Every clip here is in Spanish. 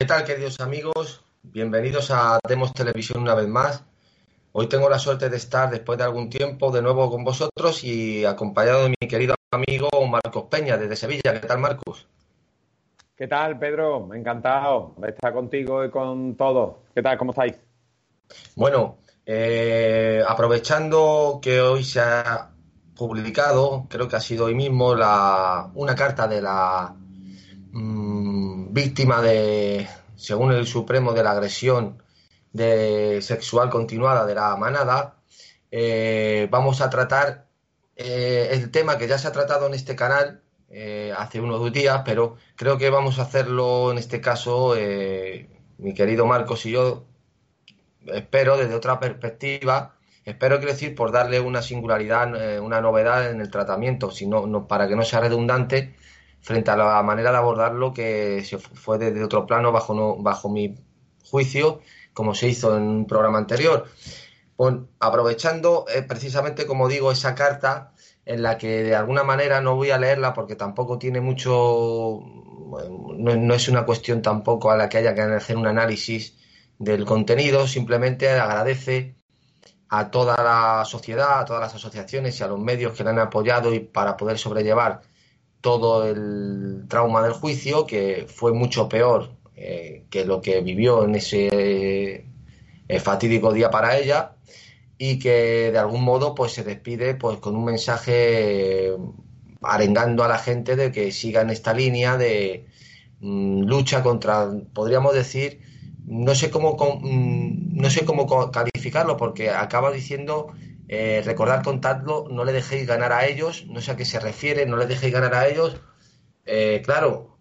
¿Qué tal, queridos amigos? Bienvenidos a Demos Televisión una vez más. Hoy tengo la suerte de estar, después de algún tiempo, de nuevo con vosotros y acompañado de mi querido amigo Marcos Peña, desde Sevilla. ¿Qué tal, Marcos? ¿Qué tal, Pedro? Encantado de estar contigo y con todos. ¿Qué tal? ¿Cómo estáis? Bueno, eh, aprovechando que hoy se ha publicado, creo que ha sido hoy mismo, la, una carta de la mmm, víctima de, según el Supremo, de la agresión de sexual continuada de la manada, eh, vamos a tratar eh, el tema que ya se ha tratado en este canal eh, hace unos días, pero creo que vamos a hacerlo en este caso, eh, mi querido Marcos y yo, espero desde otra perspectiva, espero quiero decir por darle una singularidad, una novedad en el tratamiento, sino no, para que no sea redundante frente a la manera de abordarlo que se fue desde otro plano bajo, no, bajo mi juicio, como se hizo en un programa anterior. Pues, aprovechando eh, precisamente, como digo, esa carta en la que de alguna manera no voy a leerla porque tampoco tiene mucho, no, no es una cuestión tampoco a la que haya que hacer un análisis del contenido, simplemente agradece a toda la sociedad, a todas las asociaciones y a los medios que le han apoyado y para poder sobrellevar todo el trauma del juicio, que fue mucho peor eh, que lo que vivió en ese eh, fatídico día para ella y que de algún modo pues se despide pues con un mensaje arengando a la gente de que siga en esta línea de mmm, lucha contra, podríamos decir, no sé cómo no sé cómo calificarlo porque acaba diciendo eh, recordar contadlo no le dejéis ganar a ellos no sé a qué se refiere no le dejéis ganar a ellos. Eh, claro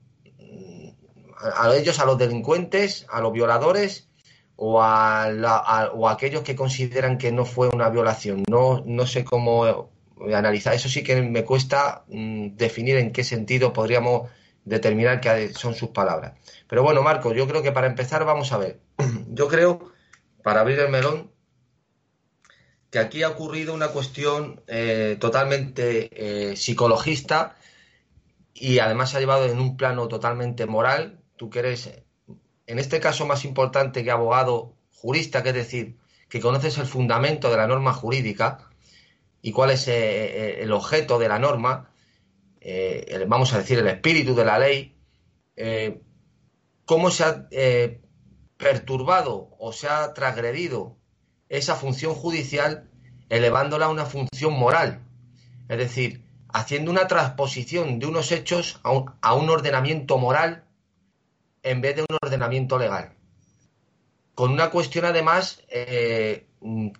a, ellos a los delincuentes a los violadores o a, la, a, o a aquellos que consideran que no fue una violación. No no sé cómo analizar. Eso sí que me cuesta mmm, definir en qué sentido podríamos determinar qué son sus palabras. Pero bueno, Marco, yo creo que para empezar vamos a ver. Yo creo, para abrir el melón, que aquí ha ocurrido una cuestión eh, totalmente eh, psicologista y además ha llevado en un plano totalmente moral. Tú que eres, en este caso, más importante que abogado jurista, que es decir, que conoces el fundamento de la norma jurídica y cuál es eh, el objeto de la norma, vamos a decir, el espíritu de la ley cómo se ha perturbado o se ha transgredido esa función judicial elevándola a una función moral. Es decir, haciendo una transposición de unos hechos a un, ordenamiento moral en vez de un ordenamiento legal. Con una cuestión además eh,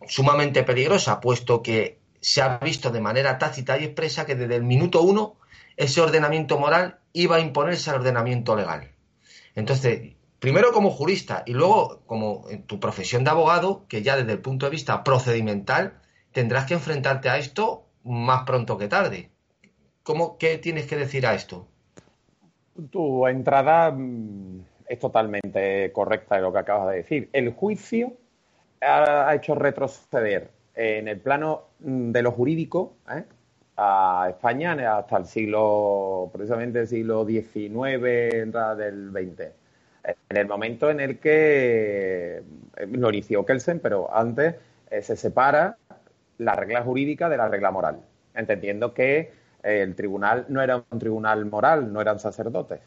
sumamente peligrosa, puesto que se ha visto de manera tácita y expresa que desde el minuto uno ese ordenamiento moral iba a imponerse al ordenamiento legal. Entonces, primero como jurista y luego como en tu profesión de abogado, que ya desde el punto de vista procedimental tendrás que enfrentarte a esto más pronto que tarde. ¿Cómo, ¿Qué tienes que decir a esto? Tu entrada mm, es totalmente correcta de lo que acabas de decir. El juicio ha hecho retroceder en el plano mm, de lo jurídico ¿eh? a España hasta el siglo, precisamente el siglo XIX, entrada del XX. En el momento en el que eh, lo inició Kelsen, pero antes eh, se separa la regla jurídica de la regla moral, entendiendo que eh, el tribunal no era un tribunal moral, no eran sacerdotes,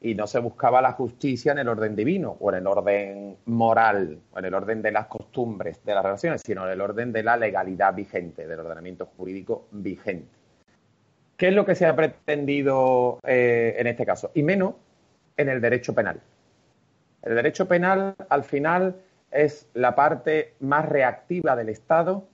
y no se buscaba la justicia en el orden divino o en el orden moral o en el orden de las costumbres de las relaciones, sino en el orden de la legalidad vigente, del ordenamiento jurídico vigente. ¿Qué es lo que se ha pretendido en este caso? Y menos en el derecho penal. El derecho penal, al final, es la parte más reactiva del Estado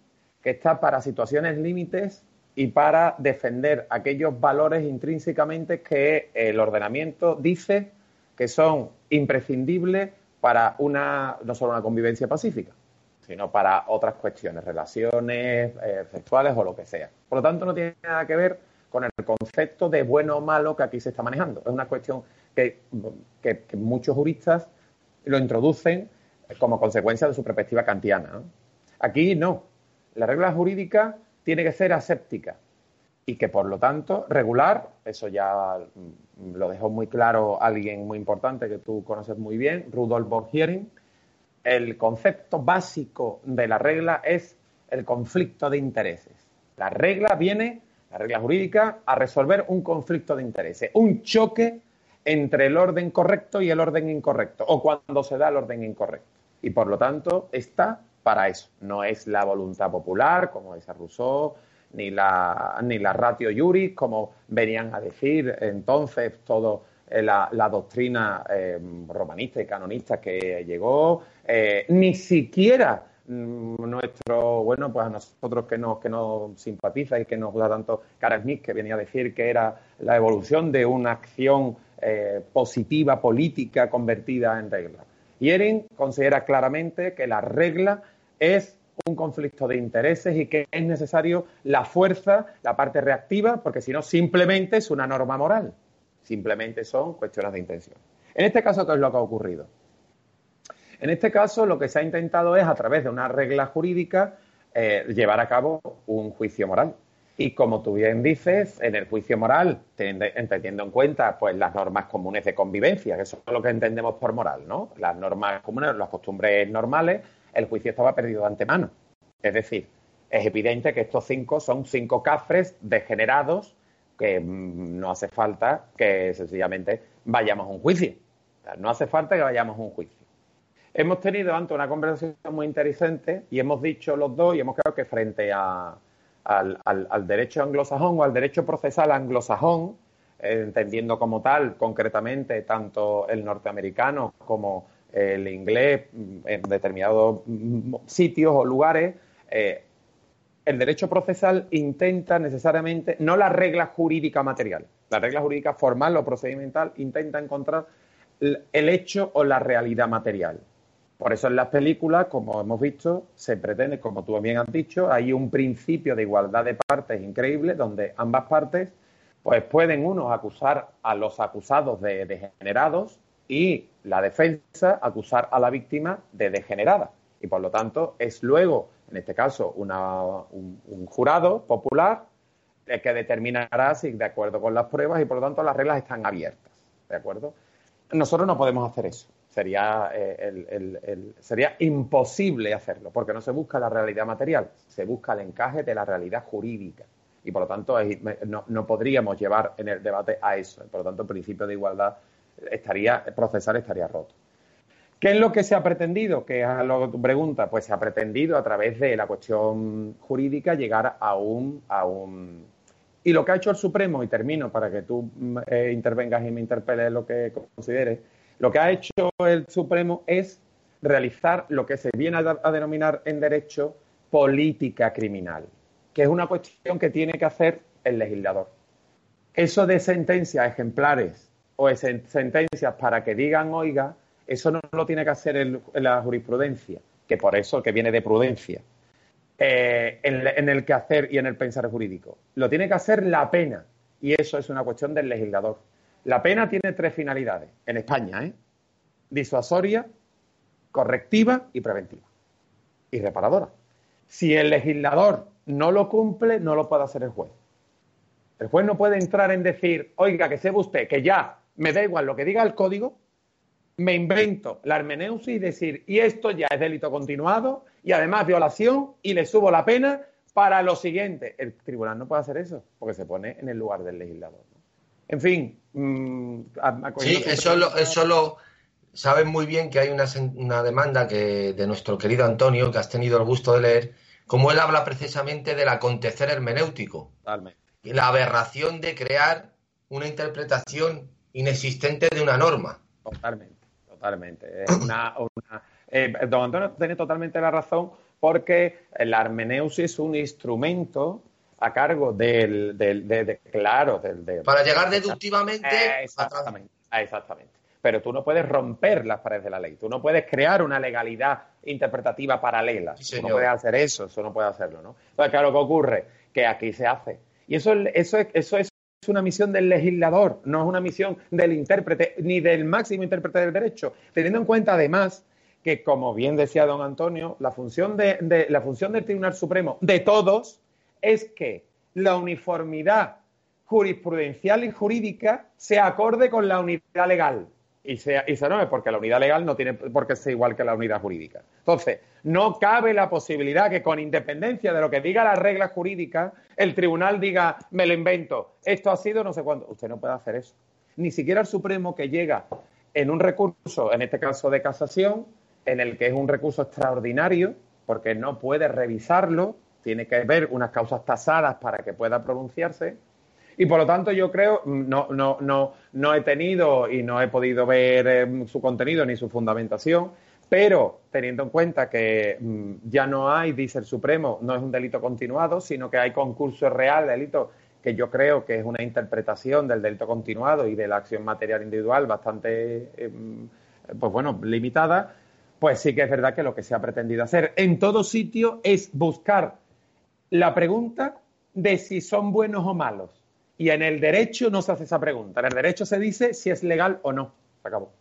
que está para situaciones límites y para defender aquellos valores intrínsecamente que el ordenamiento dice que son imprescindibles para una, no solo una convivencia pacífica, sino para otras cuestiones, relaciones eh, sexuales o lo que sea. Por lo tanto, no tiene nada que ver con el concepto de bueno o malo que aquí se está manejando. Es una cuestión que, muchos juristas lo introducen como consecuencia de su perspectiva kantiana. Aquí no. La regla jurídica tiene que ser aséptica y que por lo tanto regular, eso ya lo dejó muy claro alguien muy importante que tú conoces muy bien, Rudolf von Hiering, el concepto básico de la regla es el conflicto de intereses. La regla viene, la regla jurídica, a resolver un conflicto de intereses, un choque entre el orden correcto y el orden incorrecto, o cuando se da el orden incorrecto. Y por lo tanto está para eso. No es la voluntad popular, como dice Rousseau, ni la, ni la ratio juris, como venían a decir entonces todo eh, la, doctrina eh, romanista y canonista que llegó, eh, ni siquiera mm, nuestro, bueno, pues a nosotros que nos, que nos simpatiza y que nos da tanto Cara Smith, que venía a decir que era la evolución de una acción positiva política convertida en regla. Y Erin considera claramente que la regla es un conflicto de intereses y que es necesario la fuerza, la parte reactiva, porque si no, simplemente es una norma moral. Simplemente son cuestiones de intención. En este caso, ¿qué es lo que ha ocurrido? En este caso, lo que se ha intentado es, a través de una regla jurídica, eh, llevar a cabo un juicio moral. Y como tú bien dices, en el juicio moral, teniendo en cuenta pues, las normas comunes de convivencia, que eso es lo que entendemos por moral, ¿no? Las normas comunes, las costumbres normales, el juicio estaba perdido de antemano. Es decir, es evidente que estos cinco son cinco cafres degenerados que mm, no hace falta que sencillamente vayamos a un juicio. no hace falta que vayamos a un juicio. Hemos tenido antes una conversación muy interesante y hemos dicho los dos y hemos quedado que frente al, derecho anglosajón o al derecho procesal anglosajón, eh, entendiendo como tal concretamente tanto el norteamericano como el inglés en determinados sitios o lugares, eh, el derecho procesal intenta necesariamente, no la regla jurídica material, la regla jurídica formal o procedimental intenta encontrar el hecho o la realidad material. Por eso en las películas, como hemos visto, se pretende, como tú bien has dicho, hay un principio de igualdad de partes increíble donde ambas partes pues pueden unos acusar a los acusados de degenerados y la defensa acusar a la víctima de degenerada. Y por lo tanto es luego, en este caso, un, jurado popular el que determinará si de acuerdo con las pruebas y por lo tanto las reglas están abiertas. ¿De acuerdo? Nosotros no podemos hacer eso. Sería, eh, sería imposible hacerlo porque no se busca la realidad material, se busca el encaje de la realidad jurídica. Y por lo tanto no, no podríamos llevar en el debate a eso. Por lo tanto, el principio de igualdad estaría, procesal estaría roto. ¿Qué es lo que se ha pretendido? Que es lo que tu pregunta. Pues se ha pretendido a través de la cuestión jurídica llegar a un, a un... Y lo que ha hecho el Supremo, y termino para que tú eh, intervengas y me interpeles lo que consideres, lo que ha hecho el Supremo es realizar lo que se viene a denominar en derecho política criminal, que es una cuestión que tiene que hacer el legislador. Eso de sentencias ejemplares o sentencias para que digan, oiga, eso no lo tiene que hacer la jurisprudencia, que por eso que viene de prudencia, eh, en, en, el quehacer y en el pensar jurídico. Lo tiene que hacer la pena, y eso es una cuestión del legislador. La pena tiene tres finalidades, en España, ¿eh? disuasoria, correctiva y preventiva, y reparadora. Si el legislador no lo cumple, no lo puede hacer el juez. El juez no puede entrar en decir, oiga, que sepa usted que ya me da igual lo que diga el código, me invento la hermeneusis y decir, y esto ya es delito continuado y además violación y le subo la pena para lo siguiente. El tribunal no puede hacer eso porque se pone en el lugar del legislador. En fin. Mm, sí, eso lo, eso lo saben muy bien que hay una, una demanda que, de nuestro querido Antonio, que has tenido el gusto de leer, como él habla precisamente del acontecer hermenéutico. Totalmente. Y la aberración de crear una interpretación inexistente de una norma. Totalmente, totalmente. una, eh, don Antonio tiene totalmente la razón porque la hermeneusis es un instrumento a cargo del, de, claro, del... Para llegar deductivamente... exactamente, exactamente. Pero tú no puedes romper las paredes de la ley, tú no puedes crear una legalidad interpretativa paralela. tú no puedes hacer eso, eso no puede hacerlo, ¿no? Entonces, claro, ¿qué ocurre? Que aquí se hace. Y eso, eso, eso es es una misión del legislador, no es una misión del intérprete ni del máximo intérprete del derecho, teniendo en cuenta además que, como bien decía don Antonio, la función, de, la función del Tribunal Supremo, de todos, es que la uniformidad jurisprudencial y jurídica sea acorde con la unidad legal. Y, sea, y se no es porque la unidad legal no tiene por qué ser igual que la unidad jurídica. Entonces, no cabe la posibilidad que con independencia de lo que diga la regla jurídica, el tribunal diga, me lo invento, esto ha sido no sé cuándo. Usted no puede hacer eso. Ni siquiera el Supremo que llega en un recurso, en este caso de casación, en el que es un recurso extraordinario, porque no puede revisarlo, tiene que haber unas causas tasadas para que pueda pronunciarse. Y por lo tanto yo creo, no, no, no, no he tenido y no he podido ver eh, su contenido ni su fundamentación, pero teniendo en cuenta que mm, ya no hay, dice el Supremo, no es un delito continuado, sino que hay concurso real, delito, que yo creo que es una interpretación del delito continuado y de la acción material individual bastante, em, pues bueno, limitada, pues sí que es verdad que lo que se ha pretendido hacer en todo sitio es buscar la pregunta de si son buenos o malos. Y en el derecho no se hace esa pregunta. En el derecho se dice si es legal o no. Se acabó.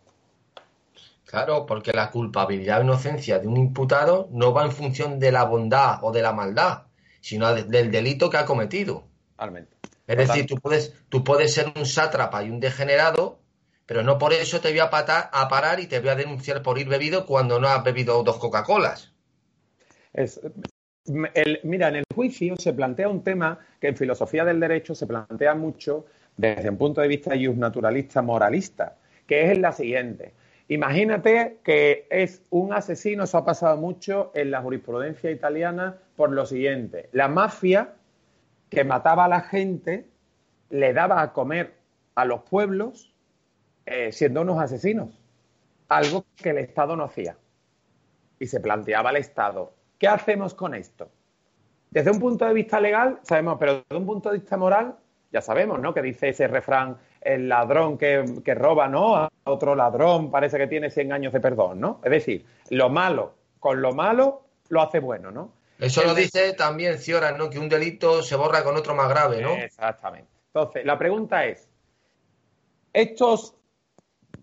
Claro, porque la culpabilidad o inocencia de un imputado no va en función de la bondad o de la maldad, sino del delito que ha cometido. Totalmente. Es decir, tú puedes, tú puedes ser un sátrapa y un degenerado pero no por eso te voy a, a parar y te voy a denunciar por ir bebido cuando no has bebido dos Coca-Colas. Mira, en el juicio se plantea un tema que en filosofía del derecho se plantea mucho desde un punto de vista naturalista moralista, que es la siguiente. Imagínate que es un asesino, eso ha pasado mucho en la jurisprudencia italiana, por lo siguiente. La mafia que mataba a la gente le daba a comer a los pueblos eh, siendo unos asesinos, algo que el Estado no hacía. Y se planteaba el Estado, ¿qué hacemos con esto? Desde un punto de vista legal, sabemos, pero desde un punto de vista moral, ya sabemos, ¿no? Que dice ese refrán, el ladrón que, roba, ¿no? A otro ladrón parece que tiene 100 años de perdón, ¿no? Es decir, lo malo con lo malo lo hace bueno, ¿no? Eso lo dice también Ciora, ¿no? Que un delito se borra con otro más grave, ¿no? Exactamente. Entonces, la pregunta es, estos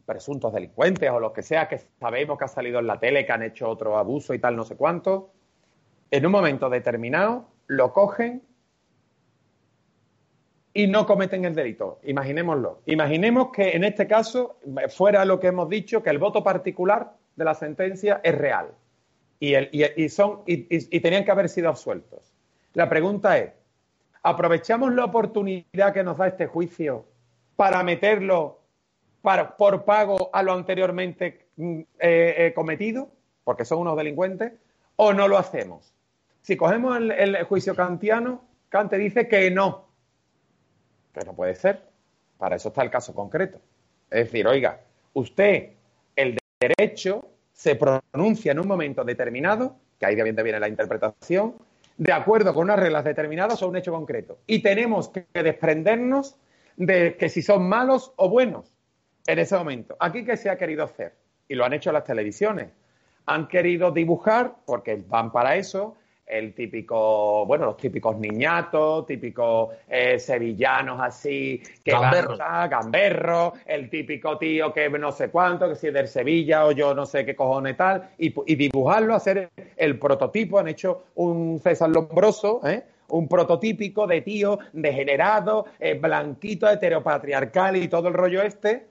presuntos delincuentes o los que sea que sabemos que ha salido en la tele, que han hecho otro abuso y tal, no sé cuánto, en un momento determinado lo cogen y no cometen el delito. Imaginémoslo. Imaginemos que en este caso fuera lo que hemos dicho, que el voto particular de la sentencia es real y, son, y tenían que haber sido absueltos. La pregunta es, ¿aprovechamos la oportunidad que nos da este juicio para meterlo por pago a lo anteriormente mm, eh, eh, cometido, porque son unos delincuentes, o no lo hacemos. Si cogemos el, juicio kantiano, Kant dice que no, que no puede ser. Para eso está el caso concreto. Es decir, oiga, usted, el derecho se pronuncia en un momento determinado, que ahí de viene la interpretación, de acuerdo con unas reglas determinadas o un hecho concreto. Y tenemos que desprendernos de que si son malos o buenos en ese momento. Aquí, ¿qué se ha querido hacer? Y lo han hecho las televisiones. Han querido dibujar, porque van para eso, el típico, bueno, los típicos niñatos, típicos eh, sevillanos así, que gamberro. van gamberro, el típico tío que no sé cuánto, que si es del Sevilla o yo no sé qué cojones tal, y, dibujarlo, hacer el prototipo, han hecho un César Lombroso, ¿eh? un prototípico de tío degenerado, eh, blanquito, heteropatriarcal y todo el rollo este,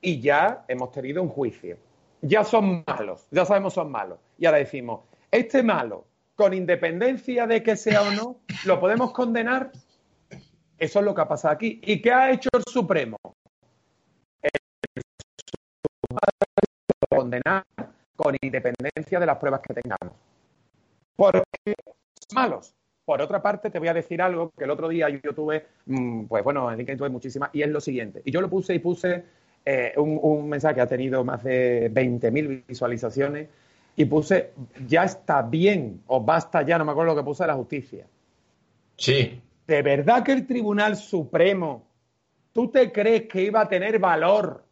y ya hemos tenido un juicio. Ya son malos, ya sabemos son malos. Y ahora decimos, este malo, con independencia de que sea o no, lo podemos condenar. Eso es lo que ha pasado aquí. ¿Y qué ha hecho el Supremo? Condenar con independencia de las pruebas que tengamos. Porque malos. Por otra parte, te voy a decir algo que el otro día yo tuve, mm, pues bueno, en LinkedIn tuve muchísimas, y es lo siguiente. Y yo lo puse y puse eh, un, mensaje que ha tenido más de 20.000 visualizaciones y puse, ya está bien, o basta ya, no me acuerdo lo que puse de la justicia. Sí. ¿De verdad que el Tribunal Supremo, tú te crees que iba a tener valor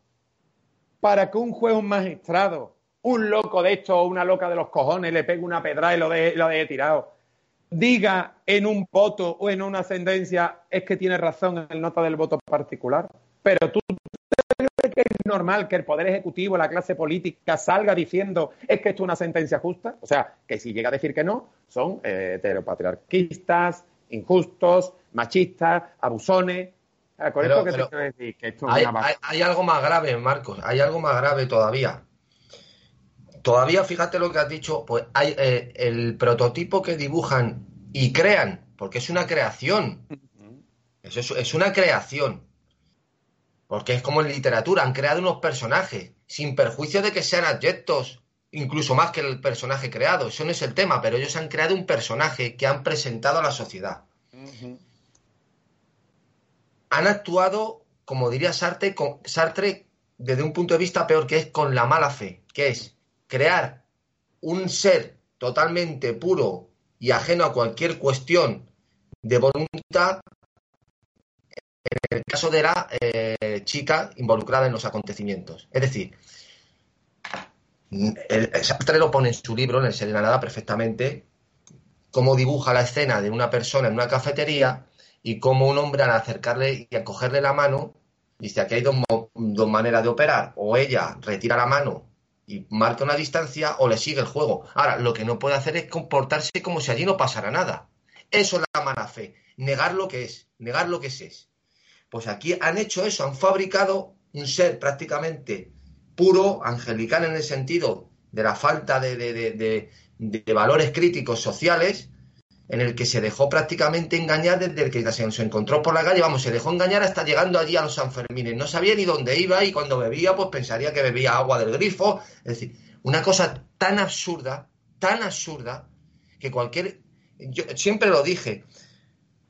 para que un juez, un magistrado, un loco de esto o una loca de los cojones le pegue una pedra y lo deje, lo deje tirado, diga en un voto o en una ascendencia es que tiene razón en el nota del voto particular? Pero tú es normal que el Poder Ejecutivo, la clase política, salga diciendo es que esto es una sentencia justa? O sea, que si llega a decir que no, son eh, heteropatriarquistas, injustos, machistas, abusones. Con esto que te quiero decir, que esto hay, hay, algo más grave, Marcos, hay algo más grave todavía. Todavía, fíjate lo que has dicho, pues hay eh, el prototipo que dibujan y crean, porque es una creación. Eso es, es una creación. Porque es como en literatura, han creado unos personajes, sin perjuicio de que sean adyectos, incluso más que el personaje creado. Eso no es el tema, pero ellos han creado un personaje que han presentado a la sociedad. Han actuado, como diría Sartre, con, Sartre, desde un punto de vista peor, que es con la mala fe, que es crear un ser totalmente puro y ajeno a cualquier cuestión de voluntad en el caso de la eh, chica involucrada en los acontecimientos. Es decir, el, Sartre lo pone en su libro, en el Serenanada, perfectamente, cómo dibuja la escena de una persona en una cafetería y cómo un hombre al acercarle y a cogerle la mano, dice, aquí hay dos, dos maneras de operar, o ella retira la mano y marca una distancia o le sigue el juego. Ahora, lo que no puede hacer es comportarse como si allí no pasara nada. Eso es la mala fe, negar lo que es, negar lo que es. Pues aquí han hecho eso, han fabricado un ser prácticamente puro, angelical en el sentido de la falta de, de, valores críticos sociales, en el que se dejó prácticamente engañar desde el que se encontró por la calle, vamos, se dejó engañar hasta llegando allí a los Sanfermines. No sabía ni dónde iba y cuando bebía, pues pensaría que bebía agua del grifo. Es decir, una cosa tan absurda, tan absurda, que cualquier... Yo siempre lo dije,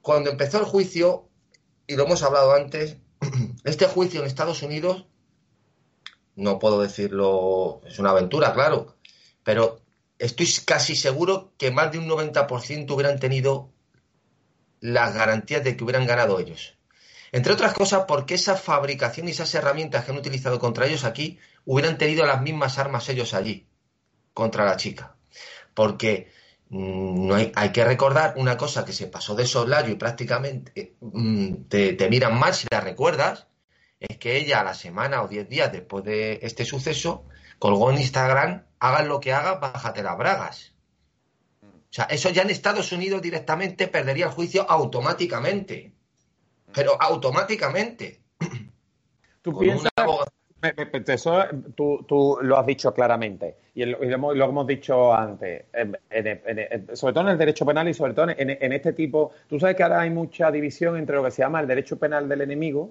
cuando empezó el juicio, y lo hemos hablado antes, este juicio en Estados Unidos, no puedo decirlo, es una aventura, claro, pero estoy casi seguro que más de un 90% hubieran tenido las garantías de que hubieran ganado ellos. Entre otras cosas, porque esa fabricación y esas herramientas que han utilizado contra ellos aquí hubieran tenido las mismas armas ellos allí, contra la chica. Porque no hay, hay, que recordar una cosa que se pasó de soslayo y prácticamente mm, te, miran mal si la recuerdas, es que ella a la semana o diez días después de este suceso colgó en Instagram, hagan lo que hagan, bájate las bragas. O sea, eso ya en Estados Unidos directamente perdería el juicio automáticamente. Pero automáticamente. ¿Tú piensas, eso tú, tú, lo has dicho claramente y, lo, hemos, dicho antes, sobre todo en el derecho penal y sobre todo en, este tipo. Tú sabes que ahora hay mucha división entre lo que se llama el derecho penal del enemigo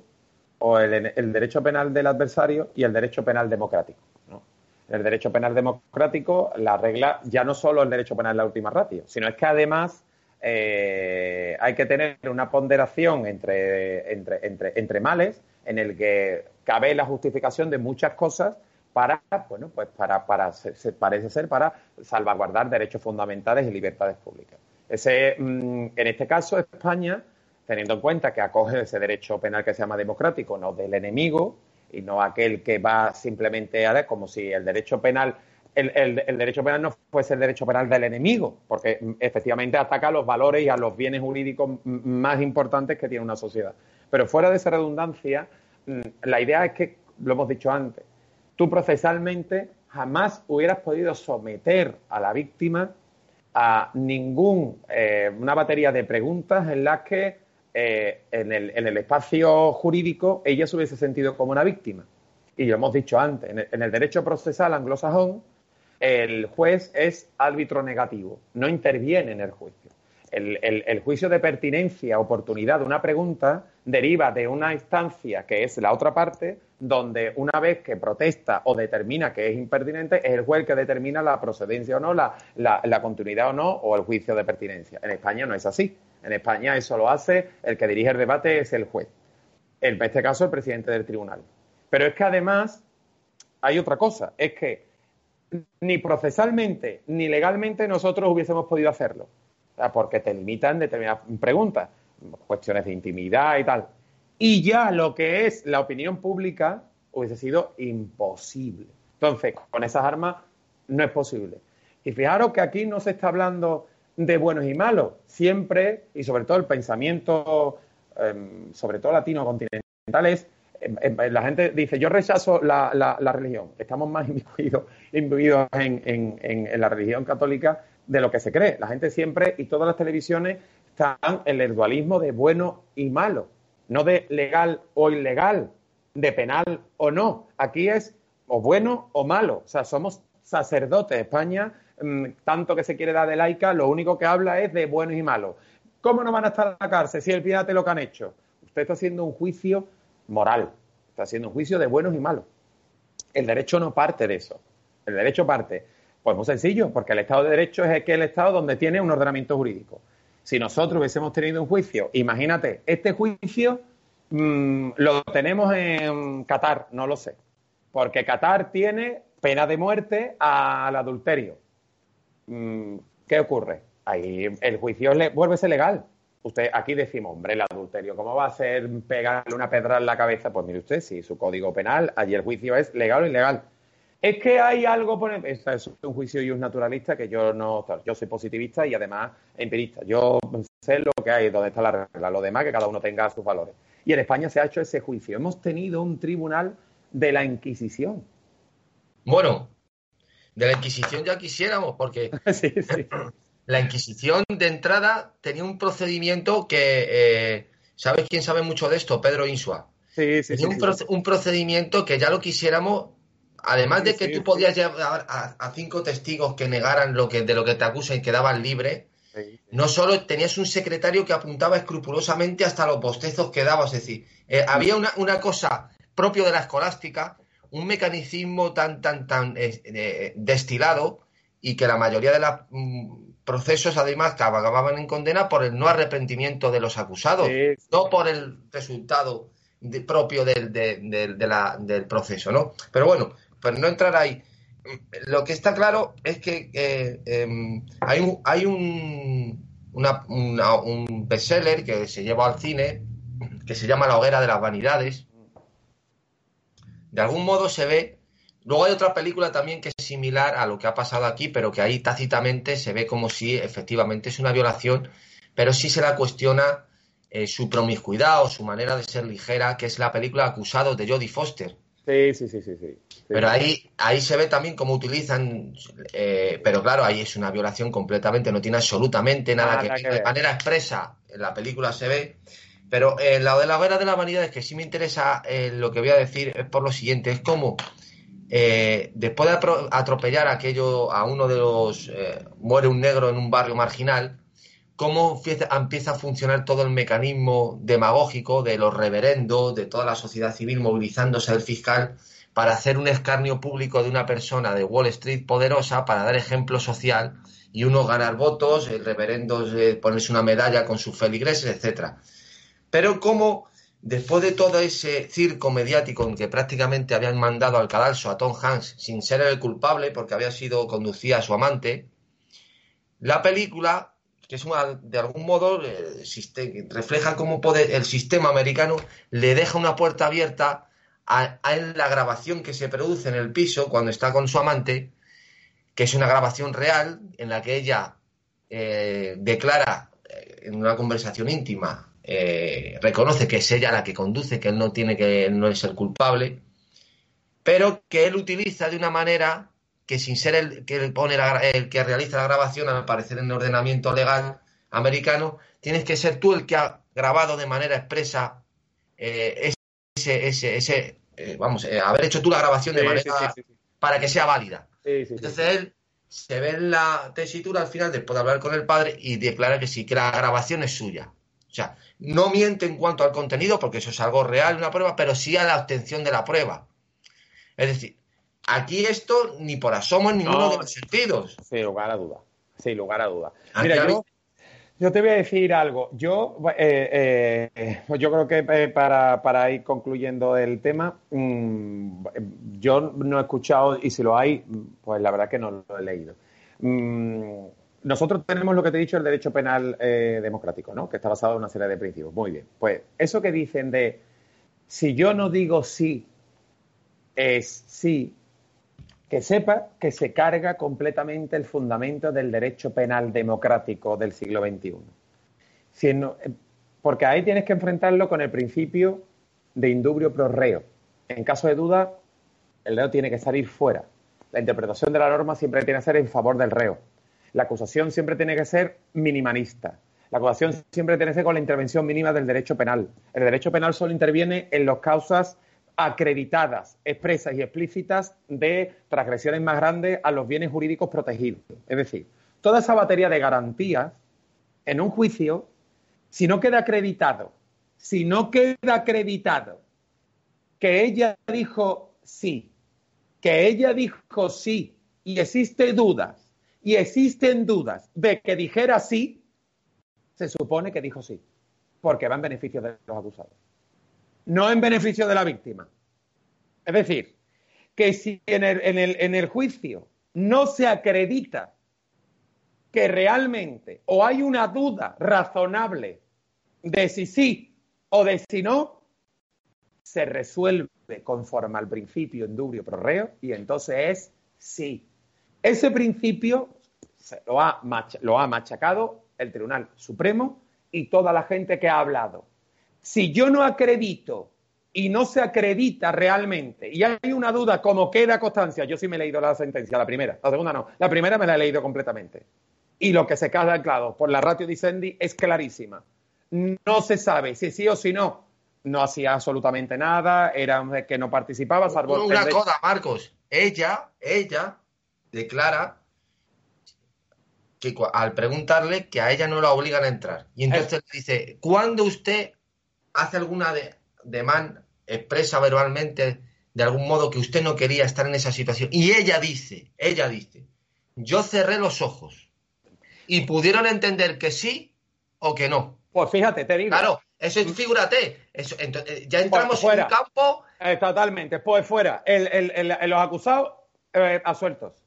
o el, derecho penal del adversario y el derecho penal democrático. En el derecho penal democrático, la regla ya no solo el derecho penal es la última ratio, sino es que además eh, hay que tener una ponderación entre, entre, entre, entre males en el que cabe la justificación de muchas cosas para, bueno, pues para, para se, parece ser para salvaguardar derechos fundamentales y libertades públicas. Ese, mm, en este caso, España, teniendo en cuenta que acoge ese derecho penal que se llama democrático, no del enemigo, y no aquel que va simplemente a ver como si el derecho penal el, el, derecho penal no fuese el derecho penal del enemigo, porque mm, efectivamente ataca a los valores y a los bienes jurídicos más importantes que tiene una sociedad. Pero fuera de esa redundancia, la idea es que, lo hemos dicho antes, tú procesalmente jamás hubieras podido someter a la víctima a ningún, eh, una batería de preguntas en las que eh, en, el, en, el, espacio jurídico ella se hubiese sentido como una víctima. Y lo hemos dicho antes, en el derecho procesal anglosajón, el juez es árbitro negativo, no interviene en el juicio. El, juicio de pertinencia, oportunidad de una pregunta, deriva de una instancia que es la otra parte, donde una vez que protesta o determina que es impertinente, es el juez que determina la procedencia o no, la, la continuidad o no, o el juicio de pertinencia. En España no es así. En España eso lo hace, el que dirige el debate es el juez. En este caso, el presidente del tribunal. Pero es que además hay otra cosa, es que ni procesalmente ni legalmente nosotros hubiésemos podido hacerlo, porque te limitan determinadas preguntas, cuestiones de intimidad y tal. Y ya lo que es la opinión pública hubiese sido imposible. Entonces, con esas armas no es posible. Y fijaros que aquí no se está hablando de buenos y malos, siempre, y sobre todo el pensamiento, em, sobre todo latino continental, es la gente dice, yo rechazo la, la, religión. Estamos más imbuidos, en, en, en, la religión católica de lo que se cree. La gente siempre y todas las televisiones está el dualismo de bueno y malo, no de legal o ilegal, de penal o no. Aquí es o bueno o malo. O sea, somos sacerdotes. España, mm, tanto que se quiere dar de laica, lo único que habla es de buenos y malos. ¿Cómo no van a estar en la cárcel si el fíjate lo que han hecho? Usted está haciendo un juicio moral, está haciendo un juicio de buenos y malos. El derecho no parte de eso. El derecho parte. Pues muy sencillo, porque el Estado de Derecho es aquel Estado donde tiene un ordenamiento jurídico. Si nosotros hubiésemos tenido un juicio, imagínate, este juicio mm, lo tenemos en Qatar, no lo sé, porque Qatar tiene pena de muerte al adulterio. Mm, ¿Qué ocurre? Ahí el juicio vuelve a ser legal. Usted, aquí decimos, hombre, el adulterio, ¿cómo va a ser pegarle una pedra en la cabeza? Pues mire usted, si su código penal, allí el juicio es legal o ilegal. Es que hay algo por Esto es un juicio y un naturalista que yo no. Yo soy positivista y además empirista. Yo sé lo que hay, dónde está la regla. Lo demás, que cada uno tenga sus valores. Y en España se ha hecho ese juicio. Hemos tenido un tribunal de la Inquisición. Bueno, de la Inquisición ya quisiéramos, porque sí, sí. la Inquisición de entrada tenía un procedimiento que. Eh, ¿Sabes quién sabe mucho de esto? Pedro Insua. Sí, sí, tenía un, un procedimiento que ya lo quisiéramos Además de que tú podías llevar a, cinco testigos que negaran lo que, de lo que te acusan y quedaban libres, no solo tenías un secretario que apuntaba escrupulosamente hasta los bostezos que daba, es decir, eh, había una, cosa propio de la escolástica, un mecanismo tan, tan, tan eh, destilado y que la mayoría de los mm, procesos además acababan en condena por el no arrepentimiento de los acusados, no por el resultado propio del, del proceso, ¿no? Pero bueno, pero no entrar ahí. Lo que está claro es que eh, em, hay un, hay un, un bestseller que se lleva al cine que se llama La hoguera de las vanidades. De algún modo se ve. Luego hay otra película también que es similar a lo que ha pasado aquí, pero que ahí tácitamente se ve como si efectivamente es una violación, pero sí se la cuestiona eh, su promiscuidad o su manera de ser ligera, que es la película Acusados de Jodie Foster. Sí, sí, sí, sí. sí. Pero ahí, ahí se ve también cómo utilizan, eh, pero claro, ahí es una violación completamente, no tiene absolutamente nada, que, ver. De manera expresa, en la película se ve. Pero eh, la de la vera de la vanidad es que sí me interesa eh, lo que voy a decir es por lo siguiente, es como eh, después de atropellar a aquello, a uno de los, muere un negro en un barrio marginal, cómo empieza a funcionar todo el mecanismo demagógico de los reverendos, de toda la sociedad civil movilizándose al fiscal para hacer un escarnio público de una persona de Wall Street poderosa para dar ejemplo social y uno ganar votos, el reverendo ponerse una medalla con sus feligreses, etcétera. Pero como después de todo ese circo mediático en que prácticamente habían mandado al cadalso a Tom Hanks sin ser el culpable porque había sido conducida a su amante, la película que es una, de algún modo eh, refleja cómo el sistema americano le deja una puerta abierta a, la grabación que se produce en el piso cuando está con su amante, que es una grabación real en la que ella eh, declara eh, en una conversación íntima, reconoce que es ella la que conduce, que él no tiene que no es el culpable, pero que él utiliza de una manera que sin ser el que pone el que realiza la grabación, al parecer en el ordenamiento legal americano, tienes que ser tú el que ha grabado de manera expresa ese, ese, eh, vamos, eh, haber hecho tú la grabación de manera para que sea válida. Entonces él se ve en la tesitura al final después de hablar con el padre y declara que sí, que la grabación es suya. O sea, no miente en cuanto al contenido, porque eso es algo real, una prueba, pero sí a la obtención de la prueba. Es decir, aquí esto ni por asomo en ninguno de los sentidos. Sin lugar a duda. Sin lugar a duda. Mira, yo, yo te voy a decir algo. Yo, eh, eh, yo creo que eh, para, ir concluyendo el tema, mm, yo no he escuchado, y si lo hay, pues la verdad que no lo he leído. Mm, nosotros tenemos lo que te he dicho, el derecho penal democrático, ¿no? Que está basado en una serie de principios. Muy bien. Pues eso que dicen de si yo no digo sí, es sí, que sepa que se carga completamente el fundamento del derecho penal democrático del siglo XXI. Eh, porque ahí tienes que enfrentarlo con el principio de indubrio pro reo. En caso de duda, el reo tiene que salir fuera. La interpretación de la norma siempre tiene que ser en favor del reo. La acusación siempre tiene que ser minimalista. La acusación siempre tiene que ver con la intervención mínima del derecho penal. El derecho penal solo interviene en las causas acreditadas, expresas y explícitas de transgresiones más grandes a los bienes jurídicos protegidos. Es decir, toda esa batería de garantías en un juicio, si no queda acreditado, si no queda acreditado que ella dijo sí, que ella dijo sí y existe dudas, y existen dudas de que dijera sí, se supone que dijo sí, porque va en beneficio de los acusados no en beneficio de la víctima. Es decir, que si en el, juicio no se acredita que realmente o hay una duda razonable de si sí o de si no, se resuelve conforme al principio indubio pro reo y entonces es sí. Ese principio lo ha, lo ha machacado el Tribunal Supremo y toda la gente que ha hablado. Si yo no acredito y no se acredita realmente y hay una duda como queda constancia, yo sí me he leído la sentencia, la primera, la segunda no, la primera me la he leído completamente. Y lo que se queda claro por la ratio dicendi es clarísima. No se sabe si sí o si no. No hacía absolutamente nada, era que no participaba, salvo... Una cosa, Marcos, ella, ella declara que al preguntarle que a ella no la obligan a entrar. Y entonces le dice, ¿cuándo usted hace alguna de, demanda, expresa verbalmente de algún modo que usted no quería estar en esa situación? Y ella dice, ella dice, yo cerré los ojos y pudieron entender que sí o que no. Pues fíjate, te digo. Claro, eso es, figúrate, eso, eh, ya entramos en un campo. Eh, totalmente, pues fuera, los acusados eh, asueltos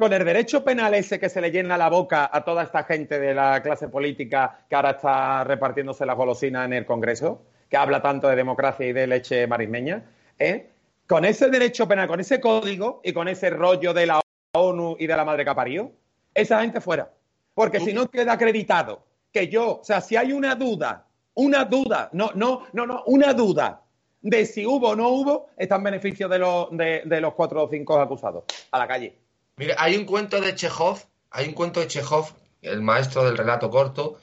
con el derecho penal ese que se le llena la boca a toda esta gente de la clase política que ahora está repartiéndose la golosina en el Congreso, que habla tanto de democracia y de leche marismeña, ¿eh? con ese derecho penal, con ese código y con ese rollo de la ONU y de la madre que esa gente fuera. Porque si no queda acreditado que yo, o sea, si hay una duda, una duda, no, no, no, no, una duda de si hubo o no hubo, está en beneficio de los, de los cuatro o cinco acusados. A la calle. Mire, hay un cuento de Chekhov, hay un cuento de Chekhov, el maestro del relato corto,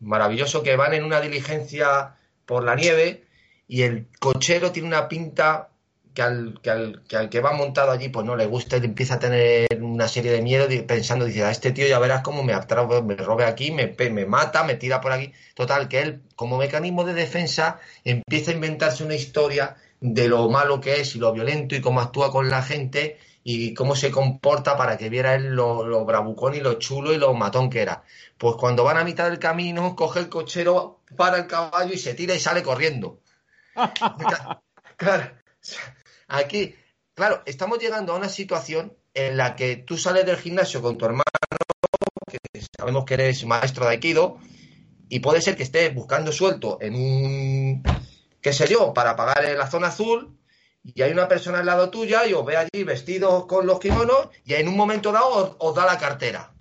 maravilloso, que van en una diligencia por la nieve y el cochero tiene una pinta que al que, al, que, al que va montado allí pues no le gusta y empieza a tener una serie de miedo pensando, dice, a este tío ya verás cómo me me robe aquí, me, me mata, me tira por aquí. Total, que él como mecanismo de defensa empieza a inventarse una historia de lo malo que es y lo violento y cómo actúa con la gente y cómo se comporta para que viera él lo, bravucón y lo chulo y lo matón que era. Pues cuando van a mitad del camino, coge el cochero, para el caballo y se tira y sale corriendo. claro, aquí, claro, estamos llegando a una situación en la que tú sales del gimnasio con tu hermano, que sabemos que eres maestro de Aikido, y puede ser que estés buscando suelto en un, qué sé yo, para pagar en la zona azul, y hay una persona al lado tuya y os ve allí vestidos con los kimonos y en un momento dado os, da la cartera.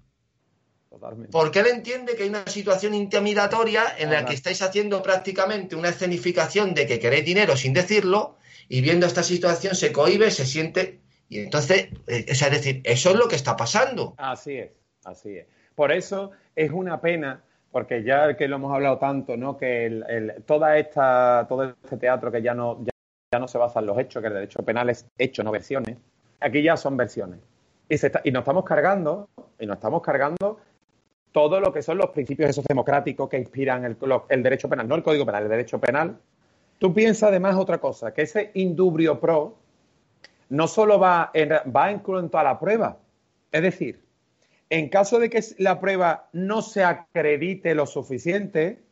Totalmente. Porque él entiende que hay una situación intimidatoria en la que estáis haciendo prácticamente una escenificación de que queréis dinero sin decirlo y viendo esta situación se cohibe, se siente y entonces, eh, es decir, eso es lo que está pasando. Así es, así es. Por eso es una pena porque ya que lo hemos hablado tanto, ¿no? Que el, toda esta, todo este teatro que ya no, ya no se basan los hechos, que el derecho penal es hecho, no versiones. Aquí ya son versiones. Y, y nos estamos cargando, y nos estamos cargando todo lo que son los principios esos democráticos que inspiran el, el, derecho penal, no el código penal, el derecho penal. Tú piensas además otra cosa, que ese indubrio pro no solo va, en, va en cuanto a la prueba, es decir, en caso de que la prueba no se acredite lo suficiente,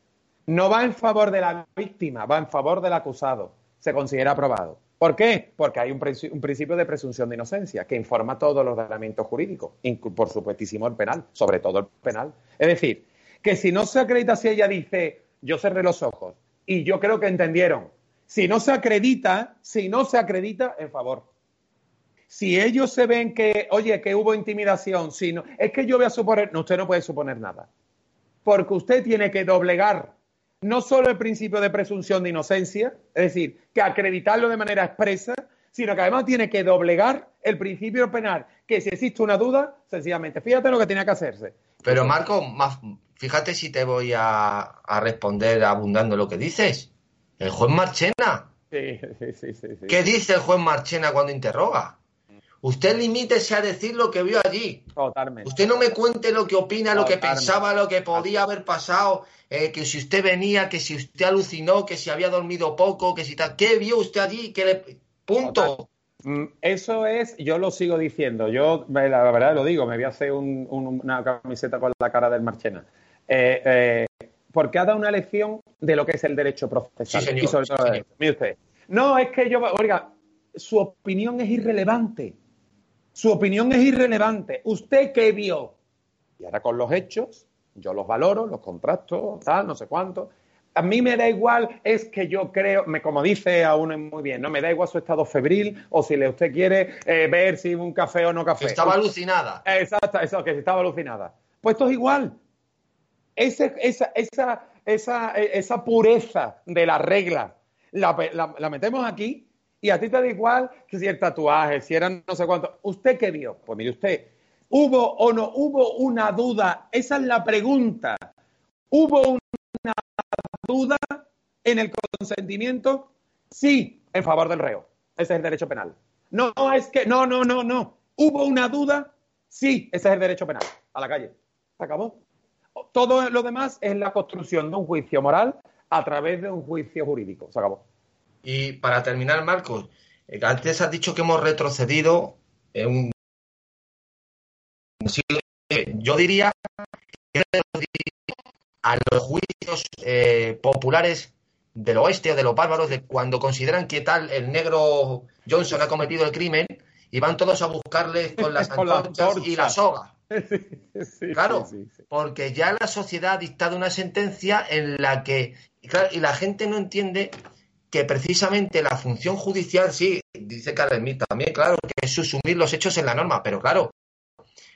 no va en favor de la víctima, va en favor del acusado se considera aprobado. ¿Por qué? Porque hay un, principio de presunción de inocencia que informa todos los ordenamientos jurídicos, por supuestísimo el penal, sobre todo el penal. Es decir, que si no se acredita si ella dice, yo cerré los ojos, y yo creo que entendieron, si no se acredita, si no se acredita, en favor. Si ellos se ven que, oye, que hubo intimidación, si no, es que yo voy a suponer, no, usted no puede suponer nada. Porque usted tiene que doblegar no solo el principio de presunción de inocencia, es decir, que acreditarlo de manera expresa, sino que además tiene que doblegar el principio penal, que si existe una duda, sencillamente, fíjate lo que tenía que hacerse. Pero Marco, más, fíjate si te voy a, a responder abundando lo que dices. El juez Marchena. Sí, sí, sí, ¿Qué dice el juez Marchena cuando interroga? Usted limítese a decir lo que vio allí. Totalmente. Usted no me cuente lo que opina, lo que pensaba, lo que podía haber pasado, eh, que si usted venía, que si usted alucinó, que si había dormido poco, que si tal. ¿Qué vio usted allí? ¿Qué le... Punto. Mm, eso es, yo lo sigo diciendo. Yo, la verdad, lo digo, me voy a hacer una camiseta con la cara del Marchena. Eh, eh, porque ha dado una lección de lo que es el derecho procesal. Sí, y sobre todo, mire usted. No, es que yo, oiga, su opinión es irrelevante. Su opinión es irrelevante. ¿Usted qué vio? Y ahora con los hechos, yo los valoro, los contrasto, tal, no sé cuánto. A mí me da igual, es que yo creo, me, como dice a uno muy bien, no me da igual su estado febril o si le, usted quiere eh, ver si un café o no café. estaba alucinada. Exacto, eso, que estaba alucinada. Pues esto es igual. esa, esa, esa, esa pureza de la regla la, la metemos aquí y a ti te da igual que si el tatuaje, si eran no sé cuánto. ¿Usted qué vio? Pues mire usted, ¿hubo o no hubo una duda? Esa es la pregunta. ¿Hubo una duda en el consentimiento? Sí, en favor del reo. Ese es el derecho penal. No, es que, no, no, no, no. ¿Hubo una duda? Sí, ese es el derecho penal. A la calle. Se acabó. Todo lo demás es la construcción de un juicio moral a través de un juicio jurídico. Se acabó. Y para terminar, Marcos, eh, antes has dicho que hemos retrocedido en un siglo. Yo diría que a los juicios eh, populares del oeste o de los bárbaros, de cuando consideran que tal el negro Johnson ha cometido el crimen y van todos a buscarle con las antorchas y la soga. claro, porque ya la sociedad ha dictado una sentencia en la que, y la gente no entiende que precisamente la función judicial, sí, dice Carmen también, claro, que es subsumir los hechos en la norma, pero claro,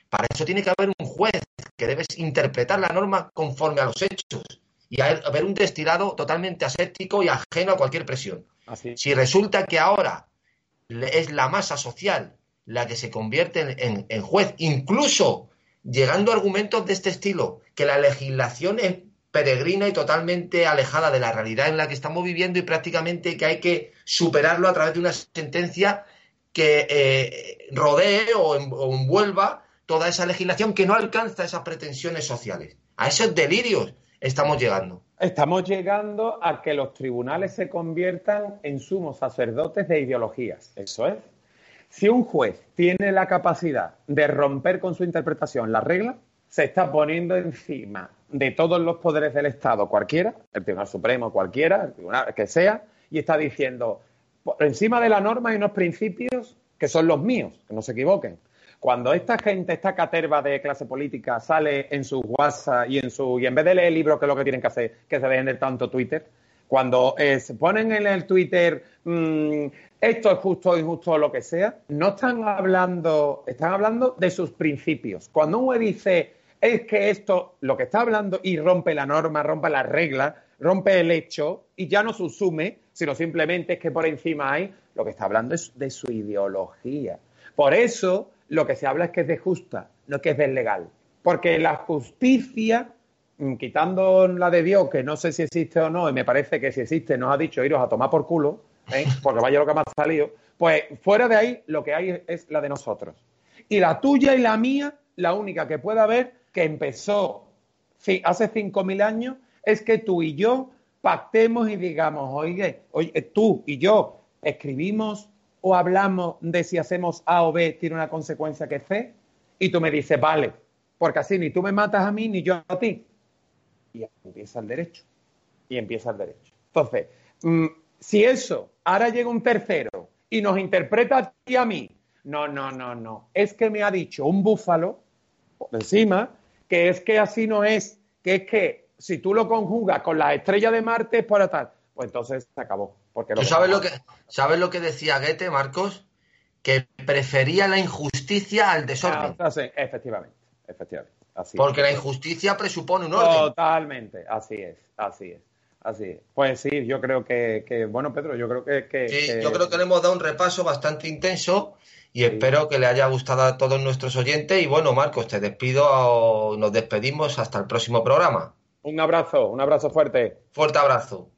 para eso tiene que haber un juez que debe interpretar la norma conforme a los hechos y haber un destilado totalmente aséptico y ajeno a cualquier presión. Si resulta que ahora es la masa social la que se convierte en juez, incluso llegando a argumentos de este estilo, que la legislación es peregrina y totalmente alejada de la realidad en la que estamos viviendo y prácticamente que hay que superarlo a través de una sentencia que eh, rodee o, envuelva toda esa legislación que no alcanza esas pretensiones sociales. A esos delirios estamos llegando. Estamos llegando a que los tribunales se conviertan en sumos sacerdotes de ideologías. Eso es. Si un juez tiene la capacidad de romper con su interpretación la regla, se está poniendo encima de todos los poderes del Estado, cualquiera, el Tribunal Supremo, cualquiera, el Tribunal que sea, y está diciendo, por encima de la norma hay unos principios que son los míos, que no se equivoquen. Cuando esta gente, esta caterva de clase política sale en su WhatsApp y en su y en vez de leer el libro, que es lo que tienen que hacer, que se dejen de tanto Twitter, cuando eh, se ponen en el Twitter mm, esto es justo injusto lo que sea, no están hablando, están hablando de sus principios. Cuando uno dice es que esto, lo que está hablando, y rompe la norma, rompe la regla, rompe el hecho, y ya no susume, sino simplemente es que por encima hay, lo que está hablando es de su ideología. Por eso, lo que se habla es que es de justa, no que es deslegal. Porque la justicia, mm, quitando la de Dios, que no sé si existe o no, y me parece que si existe nos ha dicho iros a tomar por culo, ¿eh? porque vaya lo que me ha salido, pues fuera de ahí lo que hay es la de nosotros. Y la tuya y la mía, la única que pueda haber que empezó hace 5.000 años es que tú y yo pactemos y digamos, oye, oye, tú y yo escribimos o hablamos de si hacemos A o B tiene una consecuencia que C, y tú me dices, vale, porque así ni tú me matas a mí ni yo a ti. Y empieza el derecho. Y empieza el derecho. Entonces, mm, si eso, ahora llega un tercero y nos interpreta a ti y a mí, no, no, no, no, es que me ha dicho un búfalo encima que es que así no es, que es que si tú lo conjugas con la estrella de Marte es para tal, pues entonces se acabó. Porque ¿Tú sabes lo, que, sabes lo que decía Goethe, Marcos? Que prefería la injusticia al desorden. Ah, efectivamente, efectivamente. porque la injusticia presupone un orden. Totalmente, así es, así es. Así es. Pues sí, yo creo que, bueno, Pedro, yo creo que, sí, yo creo que le hemos dado un repaso bastante intenso y espero que le haya gustado a todos nuestros oyentes. Y bueno, Marcos, te despido, nos despedimos hasta el próximo programa. Un abrazo, un abrazo fuerte. Fuerte abrazo.